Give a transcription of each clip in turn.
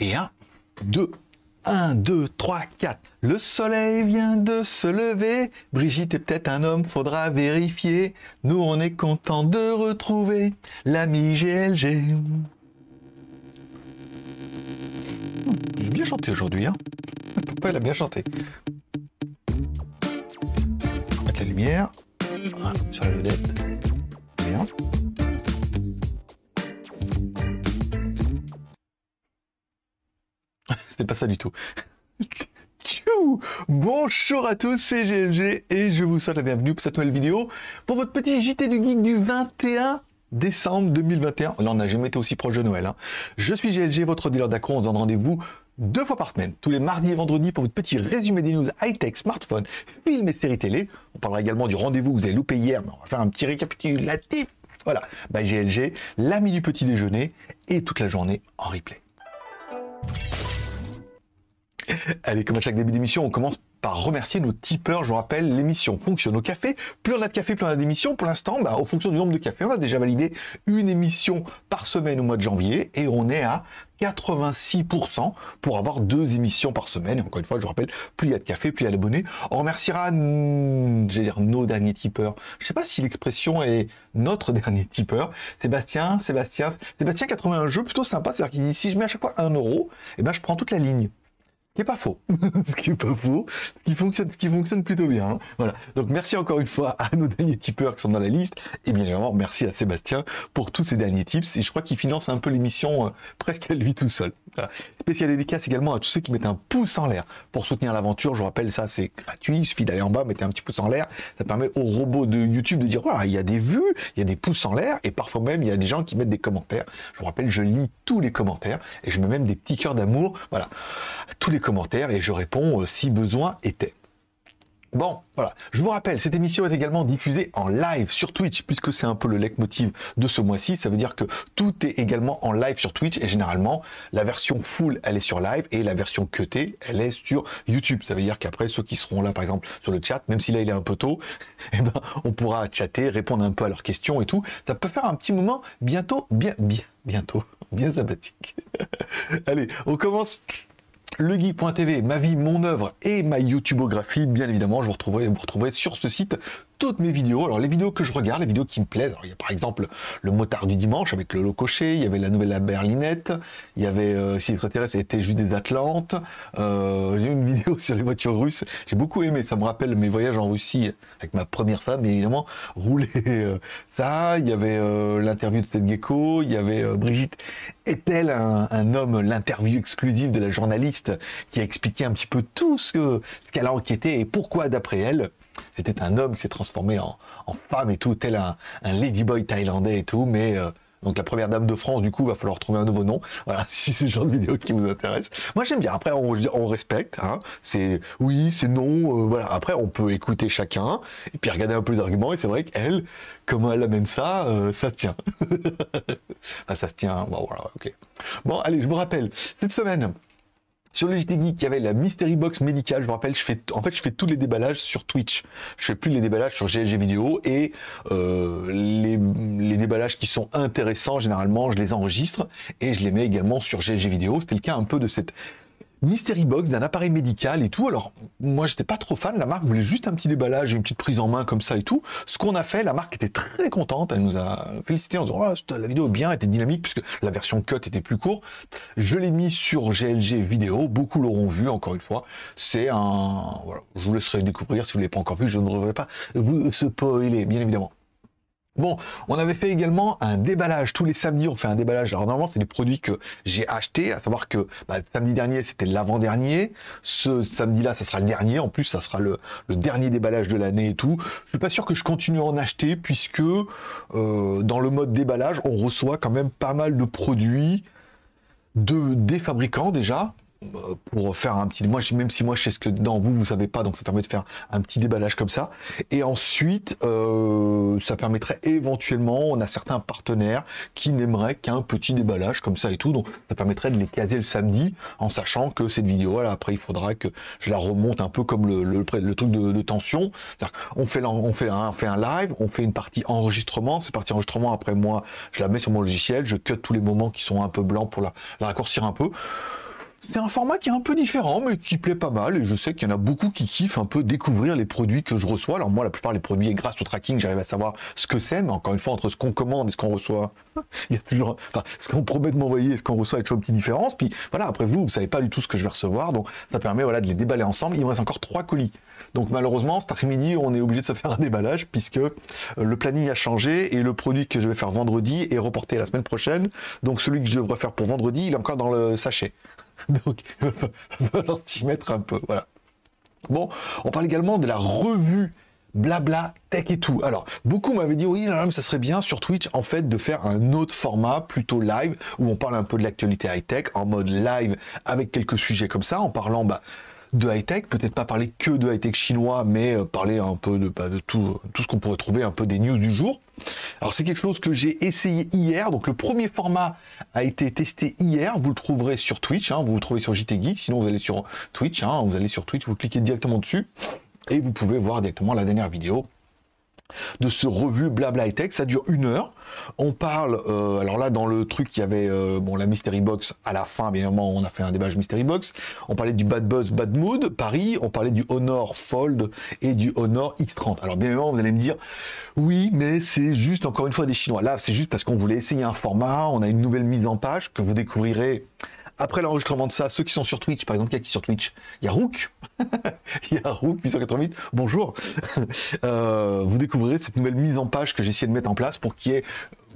Et 1, 2, 1, 2, 3, 4. Le soleil vient de se lever. Brigitte est peut-être un homme, faudra vérifier. Nous, on est content de retrouver l'ami GLG. J'ai bien chanté aujourd'hui, hein Papa, il a bien chanté. Mettre la lumière. Voilà, sur la vedette. Bien. C'était pas ça du tout. Tchou Bonjour à tous, c'est GLG et je vous souhaite la bienvenue pour cette nouvelle vidéo pour votre petit JT du Geek du 21 décembre 2021. Là, on n'a jamais été aussi proche de Noël. hein. Je suis GLG, votre dealer d'accro. On se donne rendez-vous deux fois par semaine, tous les mardis et vendredis pour votre petit résumé des news high-tech, smartphone, films et séries télé. On parlera également du rendez-vous que vous avez loupé hier, mais on va faire un petit récapitulatif. Voilà, by GLG, l'ami du petit déjeuner et toute la journée en replay. Allez, comme à chaque début d'émission, on commence par remercier nos tipeurs. Je vous rappelle, l'émission fonctionne au café. Plus on a de café, plus on a d'émissions. Pour l'instant, bah, en fonction du nombre de cafés, on a déjà validé une émission par semaine au mois de janvier et on est à 86% pour avoir deux émissions par semaine. Et encore une fois, je vous rappelle, plus il y a de café, plus il y a d'abonnés. On remerciera, j'allais dire, nos derniers tipeurs. Je sais pas si l'expression est notre dernier tipeur. Sébastien, Sébastien, Sébastien 81 jeu plutôt sympa. C'est-à-dire qu'il dit, si je mets à chaque fois un euro, eh ben, je prends toute la ligne. Qui pas faux. ce qui est pas faux. Ce qui fonctionne, ce qui fonctionne plutôt bien. hein. Voilà. Donc merci encore une fois à nos derniers tipeurs qui sont dans la liste. Et bien évidemment, merci à Sébastien pour tous ces derniers tips. Et je crois qu'il finance un peu l'émission euh, presque à lui tout seul. Spécial dédicace également à tous ceux qui mettent un pouce en l'air pour soutenir l'aventure. Je vous rappelle ça, c'est gratuit. Il suffit d'aller en bas, mettre un petit pouce en l'air. Ça permet au robot de YouTube de dire voilà, il y a des vues, il y a des pouces en l'air. Et parfois même, il y a des gens qui mettent des commentaires. Je vous rappelle, je lis tous les commentaires et je mets même des petits cœurs d'amour. Voilà. Tous les commentaires et je réponds euh, si besoin était. Bon, voilà. Je vous rappelle, cette émission est également diffusée en live sur Twitch, puisque c'est un peu le leitmotiv de ce mois-ci. Ça veut dire que tout est également en live sur Twitch, et généralement, la version full, elle est sur live, et la version cutée, elle est sur YouTube. Ça veut dire qu'après, ceux qui seront là, par exemple, sur le chat, même si là, il est un peu tôt, eh ben, on pourra chatter, répondre un peu à leurs questions et tout. Ça peut faire un petit moment bientôt, bien, bien, bientôt, bien sympathique. Allez, on commence legeek.tv, ma vie, mon œuvre et ma YouTubeographie, bien évidemment, je vous retrouverai, vous retrouverez sur ce site toutes mes vidéos. Alors les vidéos que je regarde, les vidéos qui me plaisent, alors, il y a par exemple le motard du dimanche avec Lolo Cochet, il y avait la nouvelle la berlinette, il y avait euh, si l'extraterrestre était juste des Atlantes, euh, j'ai une vidéo sur les voitures russes, j'ai beaucoup aimé, ça me rappelle mes voyages en Russie avec ma première femme, et évidemment, rouler euh, ça, il y avait euh, l'interview de Ted Gecko, il y avait euh, Brigitte, est-elle un, un homme, l'interview exclusive de la journaliste qui a expliqué un petit peu tout ce ce qu'elle a enquêté et pourquoi d'après elle, c'était un homme qui s'est transformé en, femme et tout, tel un, ladyboy thaïlandais et tout, mais euh, donc la première dame de France, du coup, va falloir trouver un nouveau nom. Voilà, si c'est le genre de vidéo qui vous intéresse. Moi, j'aime bien. Après, on, respecte. Hein. C'est oui, c'est non. euh, voilà. Après, on peut écouter chacun et puis regarder un peu les arguments. Et c'est vrai qu'elle, comment elle amène ça, euh, ça tient. enfin, ça se tient. Bon, allez, je vous rappelle cette semaine. Sur le Geek, il y avait la Mystery Box médicale. Je vous rappelle, je fais, tous les déballages sur Twitch. Je fais plus les déballages sur GLG vidéo et euh, les, les déballages qui sont intéressants, généralement, je les enregistre et je les mets également sur GLG vidéo. C'était le cas un peu de cette Mystery Box d'un appareil médical et tout. Alors, moi, j'étais pas trop fan. La marque voulait juste un petit déballage une petite prise en main comme ça et tout. Ce qu'on a fait, la marque était très contente. Elle nous a félicité en disant, oh, la vidéo bien, était dynamique puisque la version cut était plus courte. Je l'ai mis sur GLG vidéo. Beaucoup l'auront vu, encore une fois. C'est un, voilà. Je vous laisserai découvrir si vous l'avez pas encore vu. Je ne devrais pas vous spoiler, bien évidemment. Bon, on avait fait également un déballage. Tous les samedis, on fait un déballage. Alors normalement, c'est des produits que j'ai achetés, à savoir que bah, samedi dernier, c'était l'avant-dernier. Ce samedi-là, ça sera le dernier. En plus, ça sera le, dernier déballage de l'année et tout. Je suis pas sûr que je continue à en acheter puisque euh, dans le mode déballage, on reçoit quand même pas mal de produits de des fabricants déjà pour faire un petit moi même si moi je sais ce que dedans vous vous savez pas donc ça permet de faire un petit déballage comme ça. Et ensuite euh, ça permettrait éventuellement on a certains partenaires qui n'aimeraient qu'un petit déballage comme ça et tout. Donc ça permettrait de les caser le samedi en sachant que cette vidéo voilà après il faudra que je la remonte un peu comme le, le, truc de, tension. On fait on fait un, fait un live on fait une partie enregistrement. Cette partie enregistrement après moi je la mets sur mon logiciel je cut tous les moments qui sont un peu blancs pour la raccourcir un peu c'est un format qui est un peu différent, mais qui plaît pas mal. Et je sais qu'il y en a beaucoup qui kiffent un peu découvrir les produits que je reçois. Alors moi, la plupart des produits, grâce au tracking, j'arrive à savoir ce que c'est. Mais encore une fois, entre ce qu'on commande et ce qu'on reçoit, il y a toujours, enfin, ce qu'on promet de m'envoyer et ce qu'on reçoit, il y a toujours une petite différence. Puis voilà, après vous, vous savez pas du tout ce que je vais recevoir, donc ça permet voilà de les déballer ensemble. Il me reste encore trois colis. Donc malheureusement, cet après-midi, on est obligé de se faire un déballage puisque euh, le planning a changé et le produit que je vais faire vendredi est reporté la semaine prochaine. Donc celui que je devrais faire pour vendredi, il est encore dans le sachet. Donc, il va un peu. Voilà. Bon, on parle également de la revue blabla tech et tout. Alors, beaucoup m'avaient dit oui, ça serait bien sur Twitch en fait de faire un autre format plutôt live où on parle un peu de l'actualité high tech en mode live avec quelques sujets comme ça en parlant bah, de high-tech, peut-être pas parler que de high-tech chinois, mais euh, parler un peu de, bah, tout, tout ce qu'on pourrait trouver, un peu des news du jour. Alors c'est quelque chose que j'ai essayé hier, donc le premier format a été testé hier, vous le trouverez sur Twitch, hein, vous le trouvez sur JT Geek, sinon vous allez sur Twitch, hein, vous allez sur Twitch, vous cliquez directement dessus, et vous pouvez voir directement la dernière vidéo de ce revue Blabla et Tech. Ça dure une heure. On parle, euh, alors là, dans le truc, il y avait euh, bon, la Mystery Box à la fin, bien évidemment, on a fait un déballage Mystery Box. On parlait du Bad Buzz, Bad Mood, Paris. On parlait du Honor Fold et du Honor X30. Alors, bien évidemment, vous allez me dire, oui, mais c'est juste encore une fois des Chinois. Là, c'est juste parce qu'on voulait essayer un format. On a une nouvelle mise en page que vous découvrirez après l'enregistrement de ça, ceux qui sont sur Twitch, par exemple, qui y a qui sur Twitch? Il y a Rook. Il y a Rook 888. Bonjour. Euh, vous découvrirez cette nouvelle mise en page que j'ai essayé de mettre en place pour qu'il y ait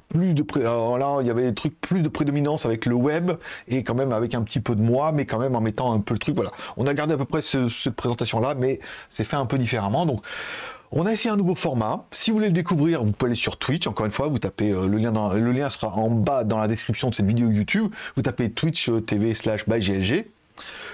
plus de là il y avait des trucs plus de prédominance avec le web et quand même avec un petit peu de moi mais quand même en mettant un peu le truc voilà on a gardé à peu près cette présentation là mais c'est fait un peu différemment donc on a essayé un nouveau format. Si vous voulez le découvrir, vous pouvez aller sur Twitch. Encore une fois, vous tapez euh, le lien sera en bas dans la description de cette vidéo YouTube. Vous tapez Twitch euh, TV slash GLG.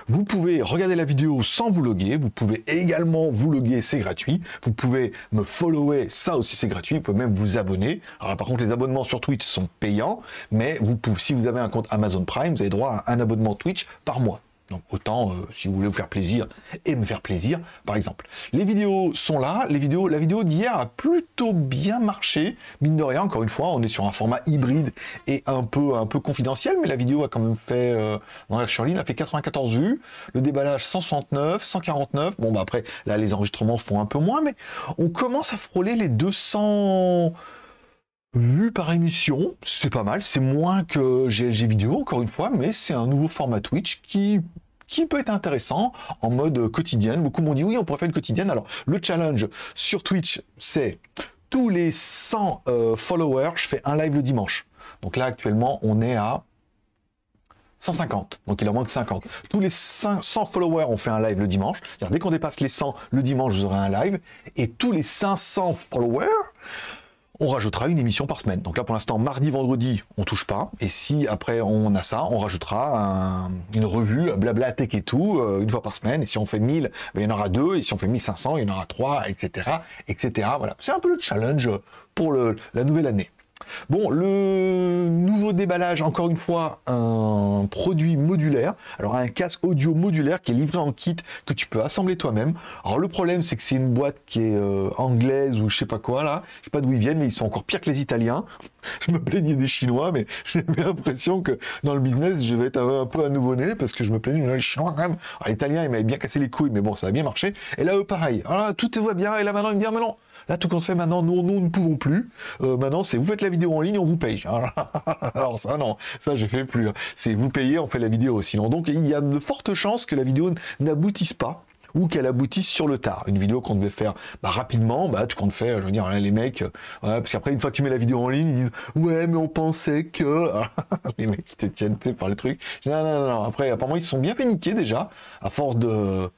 Vous pouvez regarder la vidéo sans vous loguer. Vous pouvez également vous loguer, c'est gratuit. Vous pouvez me follower, ça aussi c'est gratuit. Vous pouvez même vous abonner. Par contre, les abonnements sur Twitch sont payants, mais si vous avez un compte Amazon Prime, vous avez droit à un abonnement Twitch par mois. Donc autant, euh, si vous voulez vous faire plaisir et me faire plaisir, par exemple. Les vidéos sont là. Les vidéos, la vidéo d'hier a plutôt bien marché. Mine de rien, encore une fois, on est sur un format hybride et un peu, un peu confidentiel, mais la vidéo a quand même fait, euh, dans la a fait 94 vues. Le déballage 169, 149. Bon, bah après, là, les enregistrements font un peu moins, mais on commence à frôler les 200 Vu par émission, c'est pas mal, c'est moins que GLG vidéo encore une fois, mais c'est un nouveau format Twitch qui peut être intéressant en mode quotidienne. Beaucoup m'ont dit oui, on pourrait faire une quotidienne. Alors le challenge sur Twitch, c'est tous les 100 euh, followers, je fais un live le dimanche. Donc là actuellement, on est à 150, donc il en manque 50. Tous les 100 followers, on fait un live le dimanche. Dès qu'on dépasse les 100 le dimanche, vous aurez un live. Et tous les 500 followers, on rajoutera une émission par semaine. Donc là, pour l'instant, mardi, vendredi, on touche pas. Et si après on a ça, on rajoutera une revue, blabla tech et tout, euh, une fois par semaine. Et si on fait 1000, ben, il y en aura deux. Et si on fait 1500, il y en aura trois, etc., etc. Voilà. C'est un peu le challenge pour la nouvelle année. Bon, le nouveau déballage, encore une fois, un produit modulaire. Alors un casque audio modulaire qui est livré en kit que tu peux assembler toi-même. Alors le problème, c'est que c'est une boîte qui est euh, anglaise ou je sais pas quoi là. Je sais pas d'où ils viennent, mais ils sont encore pires que les Italiens. Je me plaignais des Chinois, mais j'ai l'impression que dans le business, je vais être un, peu à nouveau-né parce que je me plaignais des Chinois quand même. Alors l'Italien, il m'avait bien cassé les couilles, mais bon, ça a bien marché. Et là, eux, pareil. Alors tout va bien. Et là maintenant, il me dit, ah, mais non, Là, tout qu'on se fait maintenant, nous, nous ne pouvons plus. Euh, maintenant, c'est vous faites la vidéo en ligne, on vous paye. Alors ça, non, ça, je fais plus. Hein. C'est vous payez, on fait la vidéo. Sinon, donc, il y a de fortes chances que la vidéo n'aboutisse pas ou qu'elle aboutisse sur le tard. Une vidéo qu'on devait faire bah, rapidement, bah, tout compte fait, je veux dire, les mecs, euh, parce qu'après, une fois que tu mets la vidéo en ligne, ils disent Ouais, mais on pensait que. les mecs qui te tiennent par le truc. Non, non, non, Après, apparemment, ils se sont bien fait déjà, à force de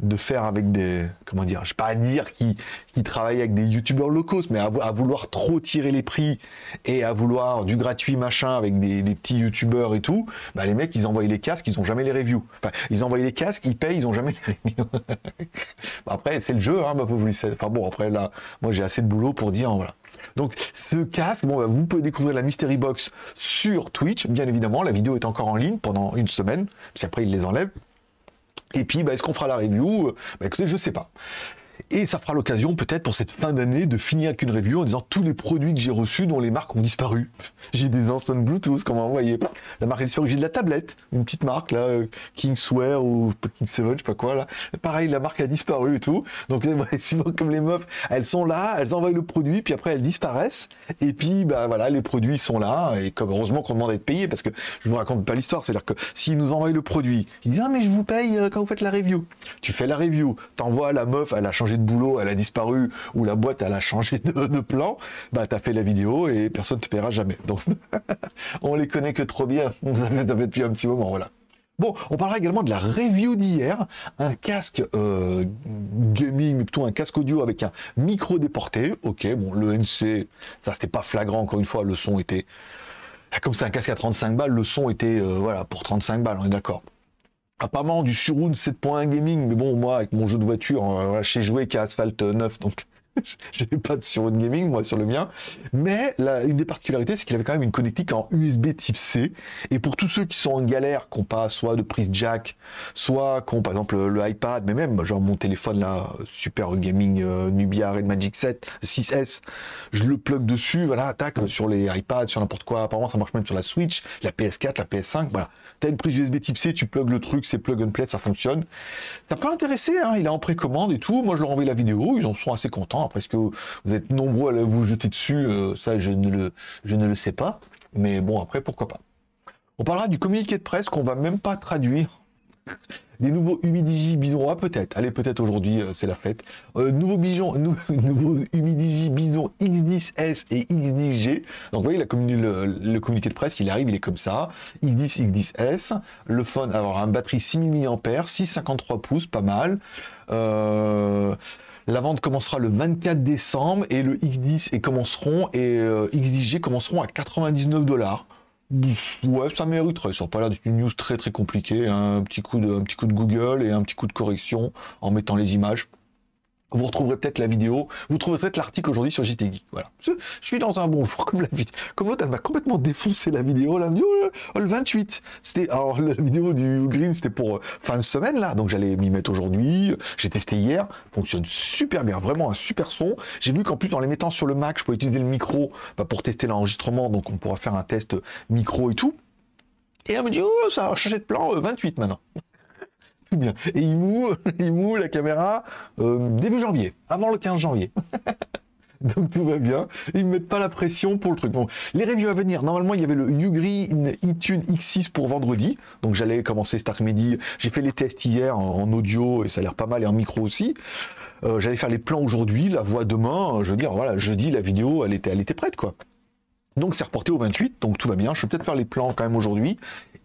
de faire avec des comment dire je sais pas dire qui qui travaillent avec des youtubeurs locaux mais à, vouloir trop tirer les prix et à vouloir du gratuit machin avec des, petits youtubeurs et tout bah les mecs ils envoient les casques ils ont jamais les reviews enfin, ils envoient les casques ils payent ils ont jamais les reviews bah, après c'est le jeu hein bah, enfin bon après là moi j'ai assez de boulot pour dire voilà donc ce casque, bon, bah, vous pouvez découvrir la Mystery Box sur Twitch, bien évidemment. La vidéo est encore en ligne pendant une semaine, puis après ils les enlèvent. Et puis, bah, est-ce qu'on fera la review? Bah écoutez, je sais pas. Et ça fera l'occasion peut-être pour cette fin d'année de finir avec une review en disant tous les produits que j'ai reçus dont les marques ont disparu. J'ai des enceintes Bluetooth qu'on m'a envoyé. La marque a disparu. J'ai de la tablette, une petite marque là, euh, Kingswear ou King 7, je sais pas quoi là. Pareil, la marque a disparu et tout. Donc comme les meufs, elles sont là, elles envoient le produit, puis après elles disparaissent. Et puis bah voilà, les produits sont là. Et comme heureusement qu'on demande à être payé parce que je vous raconte pas l'histoire. C'est-à-dire que s'ils nous envoient le produit, ils disent ah mais je vous paye euh, quand vous faites la review. Tu fais la review, t'envoies la meuf, elle a changé de boulot, elle a disparu, ou la boîte, elle a changé de, plan, bah, tu as fait la vidéo et personne ne te paiera jamais. Donc, on les connaît que trop bien. On avait depuis un petit moment, voilà. Bon, on parlera également de la review d'hier, un casque euh, gaming, mais plutôt un casque audio avec un micro déporté. Ok, bon, le NC, ça c'était pas flagrant, encore une fois, le son était... Comme c'est un casque à 35 balles, le son était, euh, voilà, pour 35 balles, on est d'accord apparemment du Surround 7.1 gaming, mais bon, moi, avec mon jeu de voiture, euh, j'ai joué qu'à Asphalt 9, donc J'avais pas de sur gaming, moi, sur le mien. Mais une des particularités, c'est qu'il avait quand même une connectique en USB type C. Et pour tous ceux qui sont en galère, qui n'ont pas soit de prise jack, soit qui ont par exemple le, iPad, mais même genre mon téléphone là, Super Gaming euh, Nubia Red Magic 7, 6S, je le plug dessus, voilà, attaque sur les iPads, sur n'importe quoi. Apparemment, ça marche même sur la Switch, la PS4, la PS5, voilà. T'as une prise USB type C, tu plug le truc, c'est plug and play, ça fonctionne. Ça peut intéresser, hein, il est en précommande et tout. Moi, je leur envoie la vidéo, ils en sont assez contents. Après, est-ce que vous êtes nombreux à vous jeter dessus euh, Ça, je ne, le, sais pas. Mais bon, après, pourquoi pas. On parlera du communiqué de presse qu'on va même pas traduire. Des nouveaux Humidigi Bison, ah, peut-être, allez peut-être aujourd'hui, euh, c'est la fête. Euh, nouveau nouveaux, nouveau Humidigi Bison X10S et X10G. Donc vous voyez, le, communiqué de presse, il arrive, il est comme ça. X10, X10S, le phone, alors un batterie 6000 mAh, 653 pouces, pas mal. Euh, la vente commencera le 24 décembre et le X10 et commenceront et euh, X10G commenceront à 99 dollars. Ouais, ça mériterait. Ça n'a pas l'air d'être une news très très compliquée. Hein. Un, petit coup de, un petit coup de Google et un petit coup de correction en mettant les images. Vous retrouverez peut-être la vidéo, vous trouverez peut-être l'article aujourd'hui sur JT Geek. Voilà. Je suis dans un bon jour, comme la vidéo. Comme l'autre, elle m'a complètement défoncé la vidéo. La vidéo, oh, le 28. C'était, alors, la vidéo du Green, c'était pour euh, fin de semaine, là. Donc, j'allais m'y mettre aujourd'hui. J'ai testé hier. Fonctionne super bien. Vraiment un super son. J'ai vu qu'en plus, en les mettant sur le Mac, je peux utiliser le micro bah, pour tester l'enregistrement. Donc, on pourra faire un test micro et tout. Et elle me dit, oh, ça a changé de plan, 28 euh, maintenant tout bien. Et il moue la caméra euh, début janvier, avant le 15 janvier. Donc tout va bien. Ils ne mettent pas la pression pour le truc. Bon, les reviews à venir. Normalement, il y avait le Ugreen iTunes X6 pour vendredi. Donc j'allais commencer cet après-midi. J'ai fait les tests hier en, audio et ça a l'air pas mal et en micro aussi. Euh, j'allais faire les plans aujourd'hui, la voix demain. Je veux dire, voilà, jeudi, la vidéo, elle était, elle était prête, quoi. Donc c'est reporté au 28, donc tout va bien. Je vais peut-être faire les plans quand même aujourd'hui.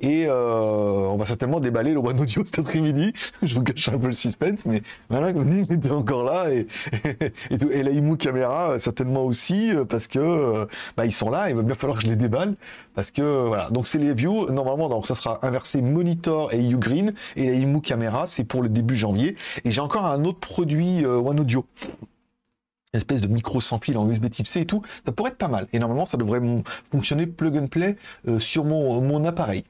Et euh, on va certainement déballer le One Audio cet après-midi. Je vous cache un peu le suspense, mais voilà, vous était encore là. Et, et, la Imu caméra, certainement aussi, parce que bah, ils sont là, il va bien falloir que je les déballe. Parce que voilà, donc c'est les views. Normalement, donc ça sera inversé Monitor et Ugreen. Et la Imu caméra, c'est pour le début janvier. Et j'ai encore un autre produit euh, One Audio une espèce de micro sans fil en USB type C et tout, ça pourrait être pas mal. Et normalement, ça devrait fonctionner plug and play euh, sur mon appareil.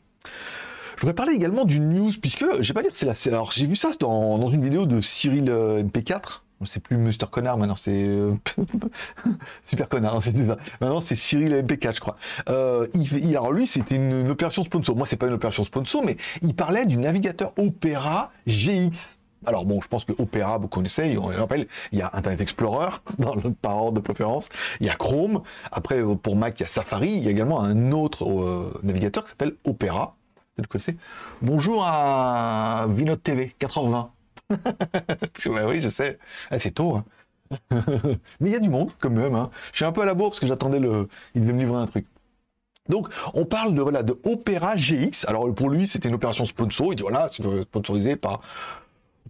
Je voudrais parler également d'une news, puisque, je vais pas dire c'est la... Alors, j'ai vu ça dans, dans, une vidéo de Cyril euh, MP4, c'est plus Mr. Connard, maintenant c'est euh, Super Connard. Hein, maintenant c'est Cyril MP4, je crois. il, alors lui, c'était une, opération sponsor. Moi, c'est pas une opération sponsor, mais il parlait du navigateur Opera GX. Alors bon, je pense que Opera, vous connaissez, on rappelle, il y a Internet Explorer dans le par ordre de préférence, il y a Chrome, après pour Mac, il y a Safari, il y a également un autre euh, navigateur qui s'appelle Opera. Vous connaissez Bonjour à Vinod TV 4h20. oui, je sais, ah, c'est tôt. Hein. Mais il y a du monde quand même. Hein. Je suis un peu à la bourre parce que j'attendais le. Il devait me livrer un truc. Donc, on parle de, voilà, de Opera GX. Alors, pour lui, c'était une opération sponsor. Il dit, voilà, c'est sponsorisé par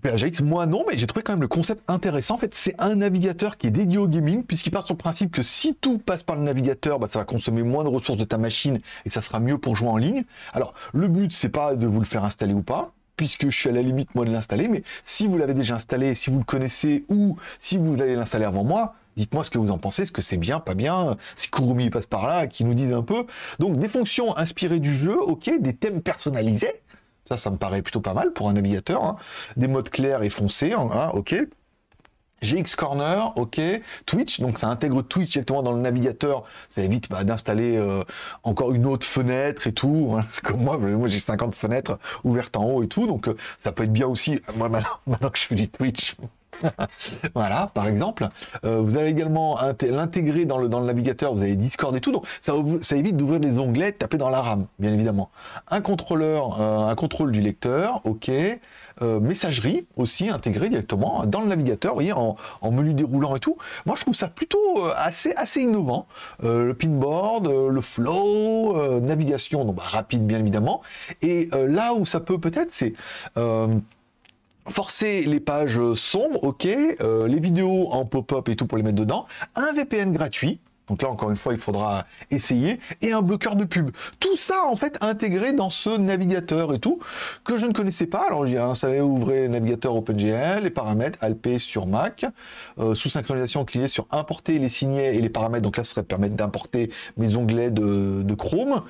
PRGX, moi non, mais j'ai trouvé quand même le concept intéressant. En fait, c'est un navigateur qui est dédié au gaming, puisqu'il part sur le principe que si tout passe par le navigateur, bah, ça va consommer moins de ressources de ta machine et ça sera mieux pour jouer en ligne. Alors, le but, c'est pas de vous le faire installer ou pas, puisque je suis à la limite moi de l'installer, mais si vous l'avez déjà installé, si vous le connaissez ou si vous allez l'installer avant moi, dites-moi ce que vous en pensez, est-ce que c'est bien, pas bien, si Kurumi passe par là, qui nous disent un peu. Donc des fonctions inspirées du jeu, ok, des thèmes personnalisés, ça, ça me paraît plutôt pas mal pour un navigateur. Hein. Des modes clairs et foncés, hein, hein, ok. GX Corner, ok. Twitch, donc ça intègre Twitch directement dans le navigateur. Ça évite bah, d'installer euh, encore une autre fenêtre et tout. C'est comme moi, moi j'ai 50 fenêtres ouvertes en haut et tout, donc euh, ça peut être bien aussi. Moi maintenant, que je fais du Twitch. voilà, par exemple. Euh, vous allez également l'intégrer dans le, dans le navigateur, vous avez Discord et tout, donc ça, évite d'ouvrir les onglets, de taper dans la RAM, bien évidemment. Un contrôleur, un contrôle du lecteur, ok. Euh, messagerie aussi intégrée directement dans le navigateur, voyez, en, menu déroulant et tout. Moi, je trouve ça plutôt euh, assez, assez innovant. Euh, le pinboard, le flow, navigation, donc bah, rapide bien évidemment. Et là où ça peut peut-être, c'est forcer les pages sombres, ok, les vidéos en pop-up et tout pour les mettre dedans, un VPN gratuit, donc là, encore une fois, il faudra essayer. Et un bloqueur de pub. Tout ça, en fait, intégré dans ce navigateur et tout, que je ne connaissais pas. Alors, j'ai installé, ouvrez le navigateur OpenGL, les paramètres, Alp sur Mac. Euh, sous synchronisation, cliquez sur importer les signets et les paramètres. Donc là, ça serait permettre d'importer mes onglets de, Chrome.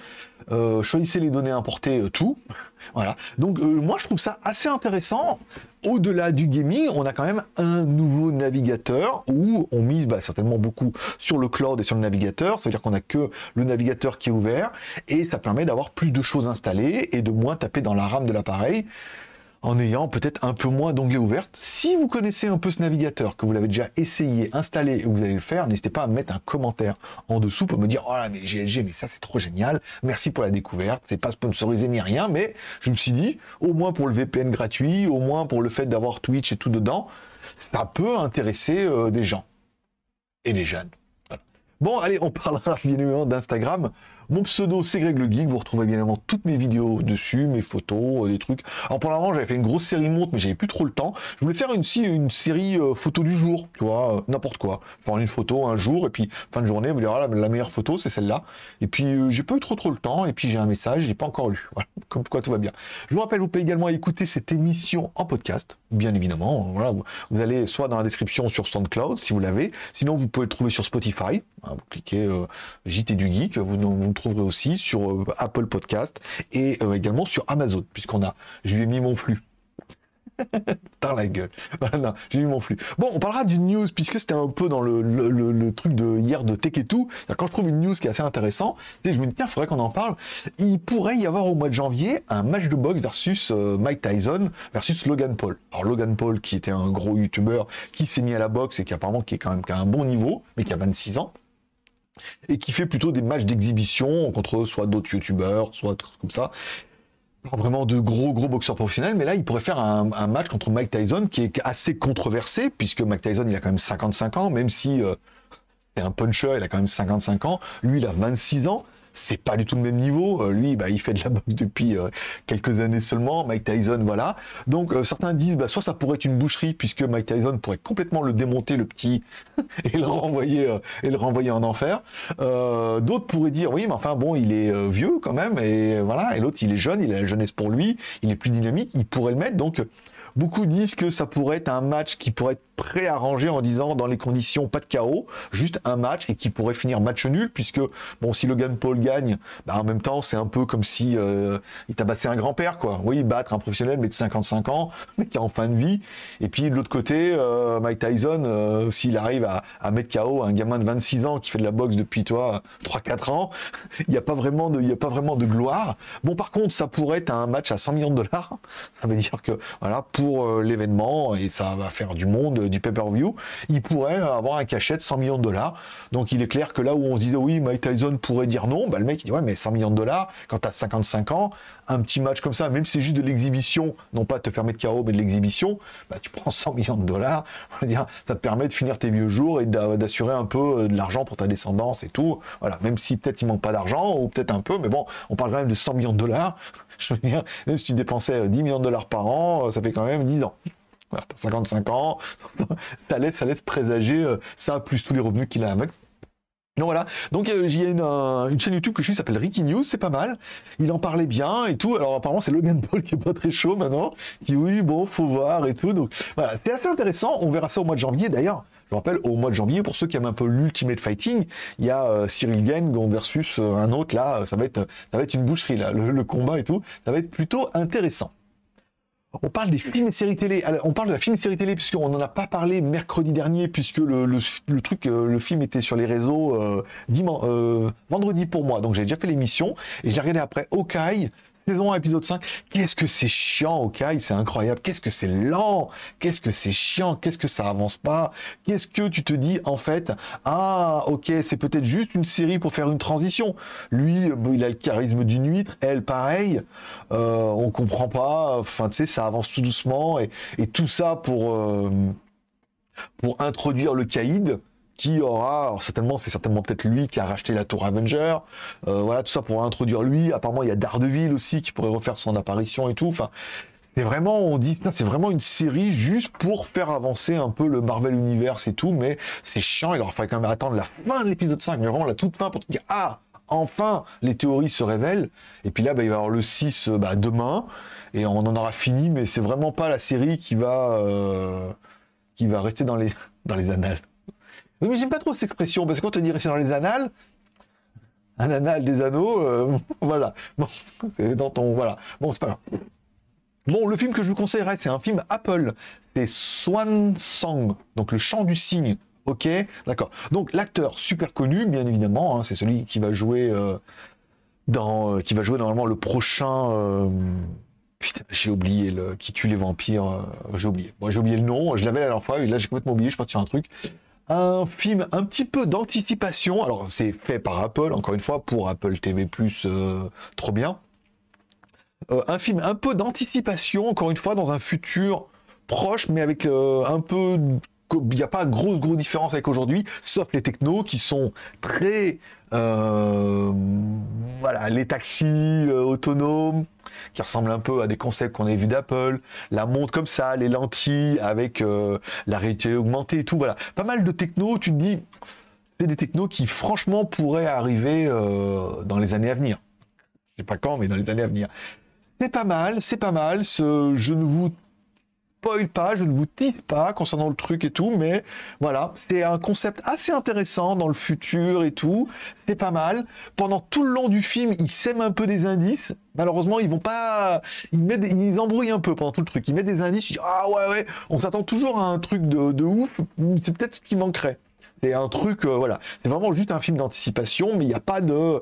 Euh, choisissez les données importées, euh, tout. Voilà. Donc, moi, je trouve ça assez intéressant au-delà du gaming, on a quand même un nouveau navigateur où on mise bah, certainement beaucoup sur le cloud et sur le navigateur. Ça veut dire qu'on a que le navigateur qui est ouvert et ça permet d'avoir plus de choses installées et de moins taper dans la RAM de l'appareil en ayant peut-être un peu moins d'onglets ouverts. Si vous connaissez un peu ce navigateur, que vous l'avez déjà essayé, installé et vous allez le faire, n'hésitez pas à mettre un commentaire en dessous pour me dire, oh là, mais GLG, mais ça c'est trop génial, merci pour la découverte, c'est pas sponsorisé ni rien, mais je me suis dit, au moins pour le VPN gratuit, au moins pour le fait d'avoir Twitch et tout dedans, ça peut intéresser euh, des gens. Et des jeunes. Bon, allez, on parlera bien évidemment d'Instagram. Mon pseudo, c'est Greg le Geek. Vous retrouvez bien évidemment toutes mes vidéos dessus, mes photos, euh, des trucs. Alors pour l'instant, j'avais fait une grosse série montre, mais j'avais plus trop le temps. Je voulais faire une, série euh, photo du jour, tu vois, euh, n'importe quoi. Faire une photo un jour, et puis fin de journée, vous dire, ah, la, meilleure photo, c'est celle-là. Et puis, j'ai pas eu trop trop le temps, et puis j'ai un message, j'ai pas encore lu. Voilà, comme quoi tout va bien. Je vous rappelle, vous pouvez également écouter cette émission en podcast, bien évidemment. Voilà, vous, allez soit dans la description sur SoundCloud, si vous l'avez. Sinon, vous pouvez le trouver sur Spotify. Hein, vous cliquez JT du Geek, vous, vous trouverez aussi sur euh, Apple Podcast et euh, également sur Amazon, puisqu'on a, je lui ai mis mon flux. dans la gueule. Voilà, j'ai mis mon flux. Bon, on parlera d'une news, puisque c'était un peu dans le, truc de hier de Tech et tout. Quand je trouve une news qui est assez intéressant, je me dis, tiens, il faudrait qu'on en parle. Il pourrait y avoir au mois de janvier un match de boxe versus euh, Mike Tyson versus Logan Paul. Alors, Logan Paul, qui était un gros youtubeur, qui s'est mis à la boxe et qui apparemment qui est quand même qui un bon niveau, mais qui a 26 ans et qui fait plutôt des matchs d'exhibition contre soit d'autres youtubeurs, soit comme ça. Pas vraiment de gros gros boxeurs professionnels, mais là il pourrait faire un, match contre Mike Tyson qui est assez controversé, puisque Mike Tyson il a quand même 55 ans, même si euh, c'est un puncher, il a quand même 55 ans, lui il a 26 ans, c'est pas du tout le même niveau. Euh, lui, bah, il fait de la boxe depuis euh, quelques années seulement. Mike Tyson, voilà. Donc euh, certains disent, bah, soit ça pourrait être une boucherie puisque Mike Tyson pourrait complètement le démonter le petit et le renvoyer et le renvoyer en enfer. D'autres pourraient dire, oui, mais enfin bon, il est vieux quand même et voilà. Et l'autre, il est jeune, il a la jeunesse pour lui, il est plus dynamique, il pourrait le mettre. Donc Beaucoup disent que ça pourrait être un match qui pourrait être préarrangé en disant dans les conditions pas de chaos, juste un match et qui pourrait finir match nul puisque bon si Logan Paul gagne, bah, en même temps c'est un peu comme si euh, il tabassait un grand-père quoi. Oui, battre un professionnel mais de 55 ans, mais qui est en fin de vie. Et puis de l'autre côté, euh, Mike Tyson, euh, s'il arrive à, à, mettre KO un gamin de 26 ans qui fait de la boxe depuis toi 3-4 ans, il n'y a pas vraiment de, il a pas vraiment de gloire. Bon par contre ça pourrait être un match à 100 millions de dollars. Ça veut dire que voilà pour euh, l'événement et ça va faire du monde, du pay-per-view, il pourrait avoir un cachet de 100 millions de dollars. Donc il est clair que là où on se oui, Mike Tyson pourrait dire non, bah, le mec il dit ouais, mais 100 millions de dollars, quand tu as 55 ans, un petit match comme ça, même si c'est juste de l'exhibition, non pas de te faire mettre KO, mais de l'exhibition, bah, tu prends 100 millions de dollars, ça te permet de finir tes vieux jours et d'assurer un peu euh, de l'argent pour ta descendance et tout. Voilà, même si peut-être il manque pas d'argent, ou peut-être un peu, mais bon, on parle quand même de 100 millions de dollars. Même si tu dépensais 10 millions de dollars par an, ça fait quand même 10 ans. T'as 55 ans, ça laisse, présager euh, ça, plus tous les revenus qu'il a avec. Donc voilà, donc euh, il a une, chaîne YouTube que je suis, s'appelle Ricky News, c'est pas mal. Il en parlait bien et tout. Alors apparemment c'est Logan Paul qui est pas très chaud maintenant, qui oui bon faut voir et tout. Donc voilà, c'est assez intéressant. On verra ça au mois de janvier. D'ailleurs, je rappelle au mois de janvier pour ceux qui aiment un peu l'Ultimate Fighting, il y a euh, Cyril Gang versus euh, un autre là. Ça va être ça va être une boucherie là, le combat et tout. Ça va être plutôt intéressant. On parle des films et séries télé. on parle de la film et série télé puisqu'on n'en a pas parlé mercredi dernier puisque le, le, truc, euh, le film était sur les réseaux euh, euh, vendredi pour moi. Donc j'ai déjà fait l'émission et j'ai regardé après Okai saison 1, épisode 5. Qu'est-ce que c'est chiant, ok C'est incroyable. Qu'est-ce que c'est lent Qu'est-ce que c'est chiant Qu'est-ce que ça avance pas Qu'est-ce que tu te dis, en fait, ah, ok, c'est peut-être juste une série pour faire une transition. Lui, il a le charisme d'une huître, elle, pareil. Euh, on comprend pas. Enfin, tu sais, ça avance tout doucement. Et, tout ça pour, euh, pour introduire le caïd qui aura, certainement, c'est certainement peut-être lui qui a racheté la tour Avenger. Euh, voilà, tout ça pour introduire lui. Apparemment, il y a Daredevil aussi qui pourrait refaire son apparition et tout. Enfin, c'est vraiment, on dit, c'est vraiment une série juste pour faire avancer un peu le Marvel Universe et tout, mais c'est chiant. Il aura fallu quand même attendre la fin de l'épisode 5, mais vraiment la toute fin pour te dire, ah, enfin, les théories se révèlent. Et puis là, bah, il va y avoir le 6 euh, bah, demain, et on en aura fini, mais c'est vraiment pas la série qui va, euh, qui va rester dans les, dans les annales. Mais j'aime pas trop cette expression, parce qu'on te dirait c'est dans les annales, un annal des anneaux, euh, voilà. Bon, dans ton, voilà. Bon, c'est pas grave. Bon, le film que je vous conseillerais, c'est un film Apple. C'est Swan Song, donc le chant du cygne. Ok, d'accord. Donc l'acteur super connu, bien évidemment, hein, c'est celui qui va jouer euh, dans, euh, qui va jouer normalement le prochain. Putain, j'ai oublié le qui tue les vampires. j'ai oublié. Moi, j'ai oublié le nom. Je l'avais la dernière fois. Et là, j'ai complètement oublié. Je pense sur un truc un film un petit peu d'anticipation. Alors, c'est fait par Apple, encore une fois, pour Apple TV, euh, trop bien. Euh, un film un peu d'anticipation, encore une fois, dans un futur proche, mais avec euh, un peu. Il n'y a pas grosse, grosse différence avec aujourd'hui, sauf les technos qui sont très euh, voilà, les taxis euh, autonomes qui ressemblent un peu à des concepts qu'on a vus d'Apple, la montre comme ça, les lentilles avec euh, la réalité augmentée et tout. Voilà, pas mal de techno. Tu te dis, c'est des technos qui franchement pourraient arriver dans les années à venir. Je sais pas quand, mais dans les années à venir. C'est pas mal, c'est pas mal. Ce, je ne vous pas, je ne vous tisse pas concernant le truc et tout, mais voilà, c'est un concept assez intéressant dans le futur et tout. C'est pas mal. Pendant tout le long du film, ils sèment un peu des indices. Malheureusement, ils vont pas, ils mettent, ils embrouillent un peu pendant tout le truc. Ils mettent des indices. Ils disent, ah ouais ouais, on s'attend toujours à un truc de, de ouf. C'est peut-être ce qui manquerait. C'est un truc, euh, voilà. C'est vraiment juste un film d'anticipation, mais il n'y a pas de. Waouh,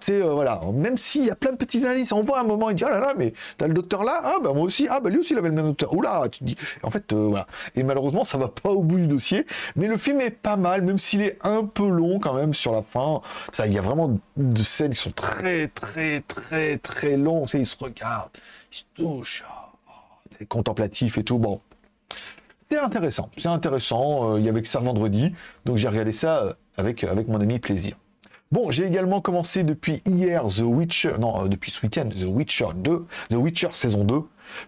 tu sais, euh, voilà. Même s'il y a plein de petits indices, on voit un moment, il dit, oh là là, mais t'as le docteur là? Ah, bah moi aussi, ah, bah lui aussi, il avait le même docteur. Oula, tu te dis. En fait, euh, voilà. Et malheureusement, ça va pas au bout du dossier. Mais le film est pas mal, même s'il est un peu long quand même sur la fin. Ça, il y a vraiment de scènes qui sont très, très, très, très longs. Tu sais, ils se regardent, ils se touchent. Oh, contemplatif et tout. Bon, c'est intéressant, c'est intéressant. Euh, il y avait que ça vendredi, donc j'ai regardé ça euh, avec, euh, avec mon ami plaisir. Bon, j'ai également commencé depuis hier The Witcher, non, depuis ce week-end, The Witcher 2, The Witcher saison 2.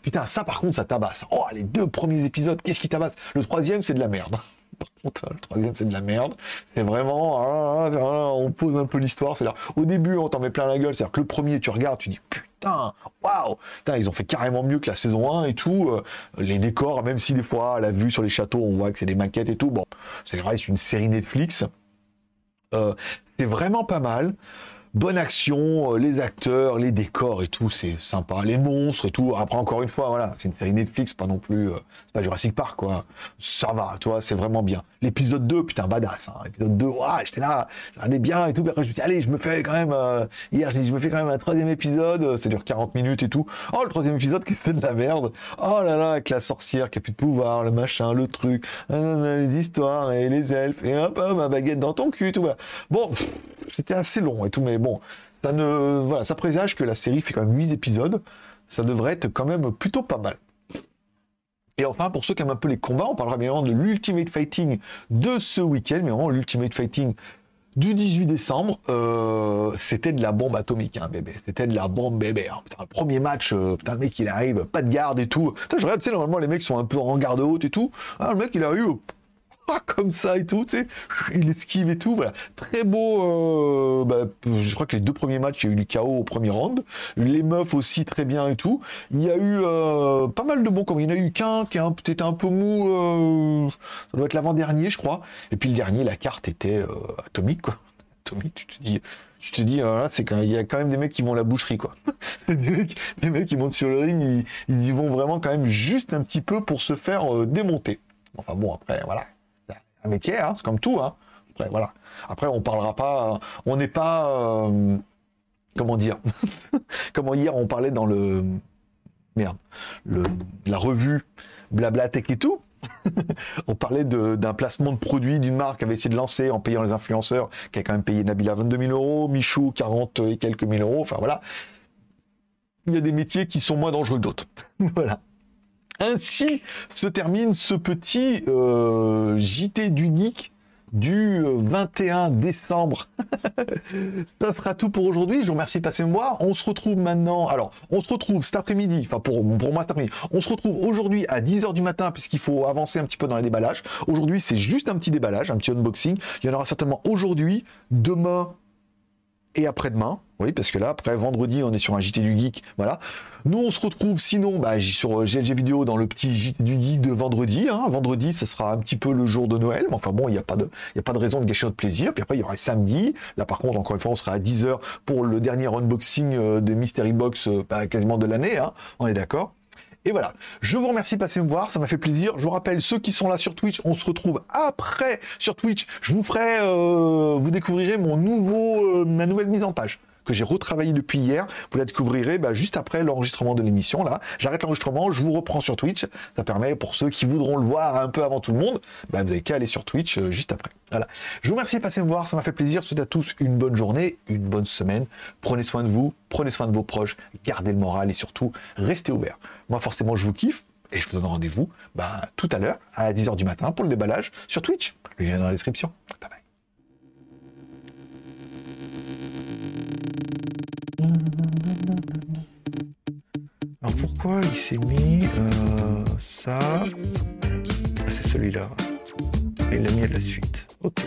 Putain, ça par contre, ça tabasse. Oh, les deux premiers épisodes, qu'est-ce qui tabasse? Le troisième, c'est de la merde. Par contre, le troisième, c'est de la merde. C'est vraiment, ah, ah, ah, on pose un peu l'histoire. C'est là, au début, on t'en met plein la gueule. C'est-à-dire que le premier, tu regardes, tu dis, putain, waouh, ils ont fait carrément mieux que la saison 1 et tout. Euh, les décors, même si des fois, la vue sur les châteaux, on voit que c'est des maquettes et tout. Bon, c'est vrai, c'est une série Netflix. Euh, c'est vraiment pas mal bonne action, euh, les acteurs, les décors et tout, c'est sympa, les monstres et tout. Après, encore une fois, voilà, c'est une série Netflix, pas non plus, euh, c'est pas Jurassic Park, quoi. Ça va, toi, c'est vraiment bien. L'épisode 2, putain, badass, hein. L'épisode 2, ouais, j'étais là, j'en bien et tout. Puis après, je me suis dit, allez, je me fais quand même, euh, hier, je, je me fais quand même un troisième épisode, ça dure 40 minutes et tout. Oh, le troisième épisode, qui se de la merde? Oh là là, avec la sorcière qui a plus de pouvoir, le machin, le truc, les histoires et les elfes, et hop, hop, ma baguette dans ton cul, tout, voilà. Bon, c'était assez long et tout, mais bon, ça ne, voilà, ça présage que la série fait quand même 8 épisodes. Ça devrait être quand même plutôt pas mal. Et enfin, pour ceux qui aiment un peu les combats, on parlera bien de l'Ultimate Fighting de ce week-end, mais vraiment l'Ultimate Fighting du 18 décembre, euh, c'était de la bombe atomique, hein, bébé. C'était de la bombe bébé. Hein. Premier match, euh, putain, le mec il arrive, pas de garde et tout. Je regarde, tu sais, normalement les mecs sont un peu en garde haute et tout. Ah, le mec il arrive, comme ça et tout, tu sais, il esquive et tout, voilà. Très beau, euh, bah, je crois que les deux premiers matchs, il y a eu du chaos au premier round, les meufs aussi très bien et tout. Il y a eu euh, pas mal de bons comme il y en a eu qu'un qui était un peu mou, euh, ça doit être l'avant-dernier, je crois. Et puis le dernier, la carte était atomique, quoi Tommy, tu te dis, tu te dis, c'est quand il y a quand même des mecs qui vont à la boucherie, quoi. des, mecs, qui montent sur le ring, ils, y vont vraiment quand même juste un petit peu pour se faire démonter. Enfin bon, après, voilà, un métier, hein, c'est comme tout, hein. Après, voilà. Après, on parlera pas, on n'est pas, euh, comment dire, comment hier on parlait dans le, merde, le, la revue Blabla Tech et tout. on parlait d'un placement de produit d'une marque qui avait essayé de lancer en payant les influenceurs, qui a quand même payé Nabila 22 000 euros, Michou 40 et quelques mille euros. Enfin voilà. Il y a des métiers qui sont moins dangereux que d'autres. voilà. Ainsi se termine ce petit euh, JT du geek du 21 euh, décembre. ça sera tout pour aujourd'hui. Je vous remercie de passer me voir. On se retrouve maintenant. Alors, on se retrouve cet après-midi. Enfin, pour, pour moi, cet après-midi. On se retrouve aujourd'hui à 10h du matin, puisqu'il faut avancer un petit peu dans les déballages. Aujourd'hui, c'est juste un petit déballage, un petit unboxing. Il y en aura certainement aujourd'hui, demain et après-demain. Oui, parce que là, après vendredi, on est sur un JT du Geek. Voilà. Nous, on se retrouve sinon bah, sur GLG Vidéo dans le petit JT du Geek de vendredi. Hein. Vendredi, ce sera un petit peu le jour de Noël. Mais enfin bon, il n'y a, pas de, a pas de raison de gâcher notre plaisir. Puis après, il y aura samedi. Là, par contre, encore une fois, on sera à 10h pour le dernier unboxing euh, de Mystery Box euh, bah, quasiment de l'année. Hein. On est d'accord? Et voilà, je vous remercie de passer me voir, ça m'a fait plaisir. Je vous rappelle, ceux qui sont là sur Twitch, on se retrouve après sur Twitch. Je vous ferai, euh, vous découvrirez mon nouveau, ma nouvelle mise en page que j'ai retravaillé depuis hier. Vous la découvrirez bah, juste après l'enregistrement de l'émission. Là, j'arrête l'enregistrement, je vous reprends sur Twitch. Ça permet pour ceux qui voudront le voir un peu avant tout le monde, bah, vous avez qu'à aller sur Twitch euh, juste après. Voilà. Je vous remercie de passer me voir, ça m'a fait plaisir. Je vous souhaite à tous une bonne journée, une bonne semaine. Prenez soin de vous, prenez soin de vos proches, gardez le moral et surtout restez ouverts. Moi, forcément, je vous kiffe et je vous donne rendez-vous bah, tout à l'heure à 10h du matin pour le déballage sur Twitch. Le lien dans la description. Bye bye. il s'est mis euh, Ça. Ah, c'est celui-là. Il l'a mis à la suite. Ok.